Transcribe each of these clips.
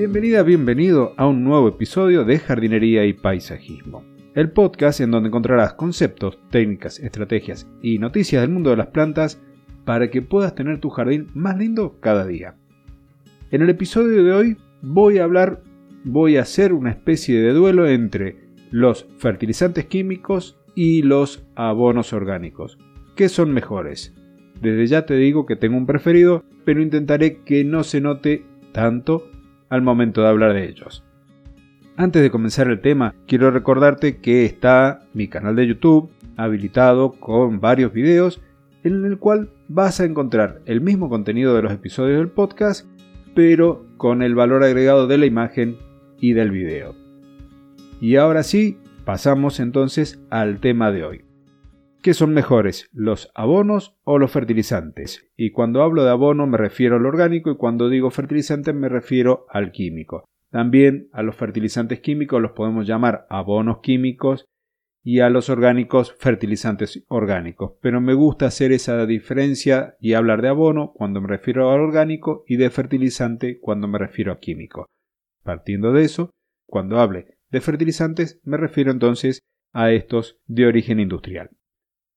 Bienvenida, bienvenido a un nuevo episodio de Jardinería y Paisajismo, el podcast en donde encontrarás conceptos, técnicas, estrategias y noticias del mundo de las plantas para que puedas tener tu jardín más lindo cada día. En el episodio de hoy voy a hablar, voy a hacer una especie de duelo entre los fertilizantes químicos y los abonos orgánicos. ¿Qué son mejores? Desde ya te digo que tengo un preferido, pero intentaré que no se note tanto al momento de hablar de ellos. Antes de comenzar el tema, quiero recordarte que está mi canal de YouTube habilitado con varios videos en el cual vas a encontrar el mismo contenido de los episodios del podcast, pero con el valor agregado de la imagen y del video. Y ahora sí, pasamos entonces al tema de hoy. ¿Qué son mejores, los abonos o los fertilizantes? Y cuando hablo de abono me refiero al orgánico y cuando digo fertilizante me refiero al químico. También a los fertilizantes químicos los podemos llamar abonos químicos y a los orgánicos fertilizantes orgánicos. Pero me gusta hacer esa diferencia y hablar de abono cuando me refiero al orgánico y de fertilizante cuando me refiero a químico. Partiendo de eso, cuando hable de fertilizantes me refiero entonces a estos de origen industrial.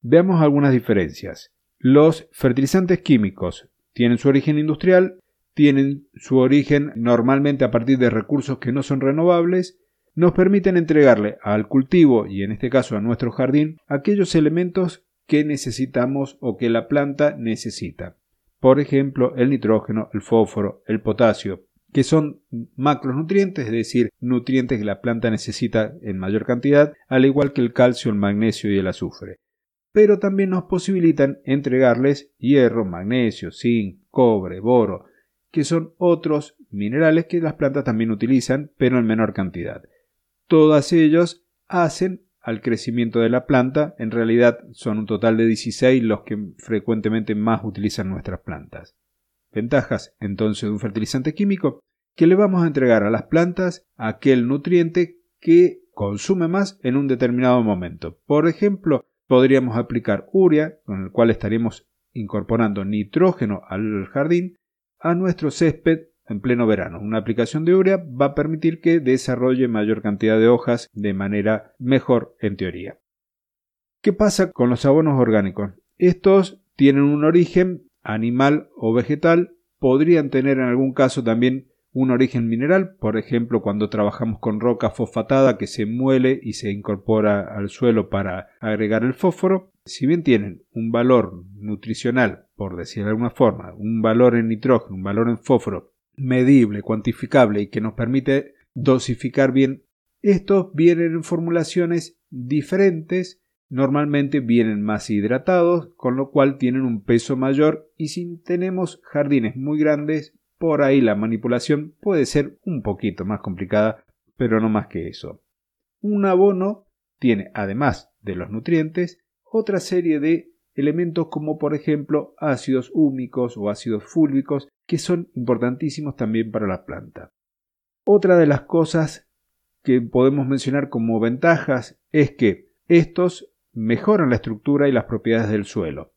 Veamos algunas diferencias. Los fertilizantes químicos tienen su origen industrial, tienen su origen normalmente a partir de recursos que no son renovables, nos permiten entregarle al cultivo y en este caso a nuestro jardín aquellos elementos que necesitamos o que la planta necesita. Por ejemplo, el nitrógeno, el fósforo, el potasio, que son macronutrientes, es decir, nutrientes que la planta necesita en mayor cantidad, al igual que el calcio, el magnesio y el azufre pero también nos posibilitan entregarles hierro, magnesio, zinc, cobre, boro, que son otros minerales que las plantas también utilizan, pero en menor cantidad. Todos ellos hacen al crecimiento de la planta, en realidad son un total de 16 los que frecuentemente más utilizan nuestras plantas. Ventajas entonces de un fertilizante químico, que le vamos a entregar a las plantas aquel nutriente que consume más en un determinado momento. Por ejemplo, podríamos aplicar urea, con el cual estaríamos incorporando nitrógeno al jardín, a nuestro césped en pleno verano. Una aplicación de urea va a permitir que desarrolle mayor cantidad de hojas de manera mejor en teoría. ¿Qué pasa con los abonos orgánicos? Estos tienen un origen animal o vegetal, podrían tener en algún caso también un origen mineral, por ejemplo cuando trabajamos con roca fosfatada que se muele y se incorpora al suelo para agregar el fósforo, si bien tienen un valor nutricional, por decir de alguna forma, un valor en nitrógeno, un valor en fósforo medible, cuantificable y que nos permite dosificar bien, estos vienen en formulaciones diferentes normalmente vienen más hidratados, con lo cual tienen un peso mayor y si tenemos jardines muy grandes por ahí la manipulación puede ser un poquito más complicada, pero no más que eso. Un abono tiene, además de los nutrientes, otra serie de elementos como por ejemplo ácidos húmicos o ácidos fúlvicos que son importantísimos también para la planta. Otra de las cosas que podemos mencionar como ventajas es que estos mejoran la estructura y las propiedades del suelo.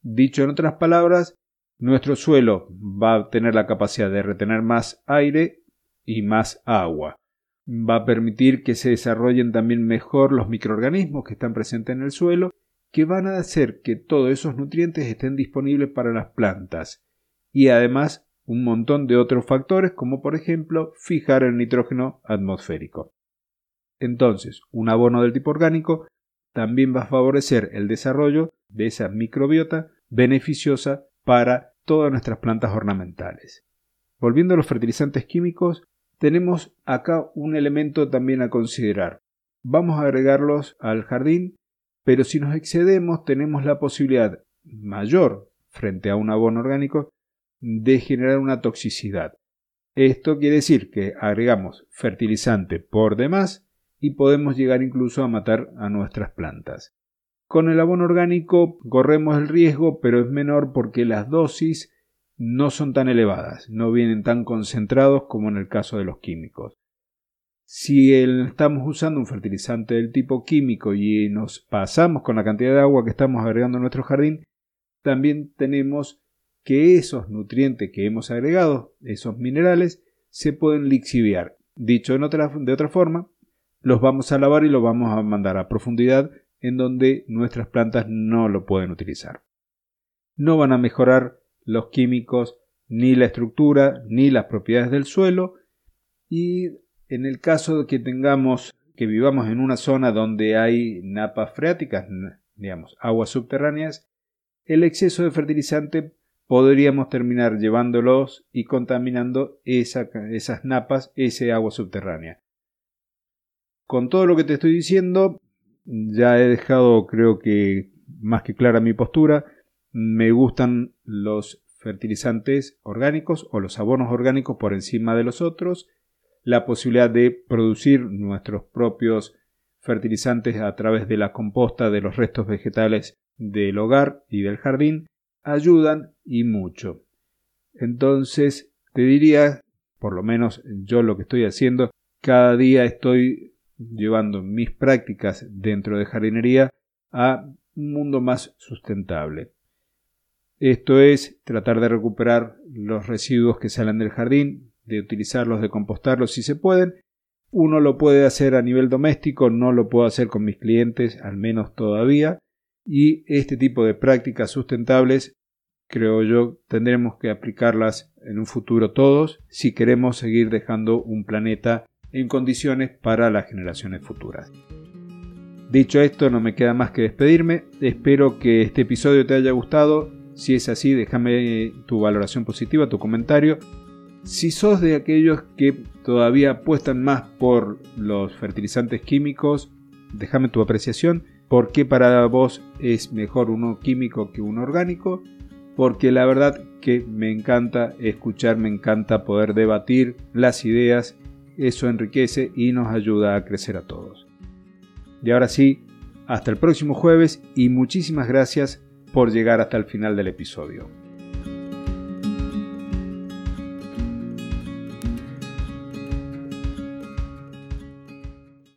Dicho en otras palabras, nuestro suelo va a tener la capacidad de retener más aire y más agua. Va a permitir que se desarrollen también mejor los microorganismos que están presentes en el suelo, que van a hacer que todos esos nutrientes estén disponibles para las plantas. Y además un montón de otros factores como por ejemplo fijar el nitrógeno atmosférico. Entonces, un abono del tipo orgánico también va a favorecer el desarrollo de esa microbiota beneficiosa para todas nuestras plantas ornamentales. Volviendo a los fertilizantes químicos, tenemos acá un elemento también a considerar. Vamos a agregarlos al jardín, pero si nos excedemos tenemos la posibilidad mayor frente a un abono orgánico de generar una toxicidad. Esto quiere decir que agregamos fertilizante por demás y podemos llegar incluso a matar a nuestras plantas. Con el abono orgánico corremos el riesgo, pero es menor porque las dosis no son tan elevadas, no vienen tan concentrados como en el caso de los químicos. Si estamos usando un fertilizante del tipo químico y nos pasamos con la cantidad de agua que estamos agregando a nuestro jardín, también tenemos que esos nutrientes que hemos agregado, esos minerales, se pueden lixiviar. Dicho de otra, de otra forma, los vamos a lavar y los vamos a mandar a profundidad en donde nuestras plantas no lo pueden utilizar. No van a mejorar los químicos ni la estructura ni las propiedades del suelo y en el caso de que tengamos que vivamos en una zona donde hay napas freáticas, digamos, aguas subterráneas, el exceso de fertilizante podríamos terminar llevándolos y contaminando esas napas, ese agua subterránea. Con todo lo que te estoy diciendo, ya he dejado creo que más que clara mi postura. Me gustan los fertilizantes orgánicos o los abonos orgánicos por encima de los otros. La posibilidad de producir nuestros propios fertilizantes a través de la composta de los restos vegetales del hogar y del jardín ayudan y mucho. Entonces, te diría, por lo menos yo lo que estoy haciendo, cada día estoy llevando mis prácticas dentro de jardinería a un mundo más sustentable. Esto es tratar de recuperar los residuos que salen del jardín, de utilizarlos, de compostarlos si se pueden. Uno lo puede hacer a nivel doméstico, no lo puedo hacer con mis clientes, al menos todavía y este tipo de prácticas sustentables creo yo tendremos que aplicarlas en un futuro todos si queremos seguir dejando un planeta en condiciones para las generaciones futuras. Dicho esto, no me queda más que despedirme. Espero que este episodio te haya gustado. Si es así, déjame tu valoración positiva, tu comentario. Si sos de aquellos que todavía apuestan más por los fertilizantes químicos, déjame tu apreciación ¿Por qué para vos es mejor uno químico que uno orgánico? Porque la verdad que me encanta escuchar, me encanta poder debatir las ideas, eso enriquece y nos ayuda a crecer a todos. Y ahora sí, hasta el próximo jueves y muchísimas gracias por llegar hasta el final del episodio.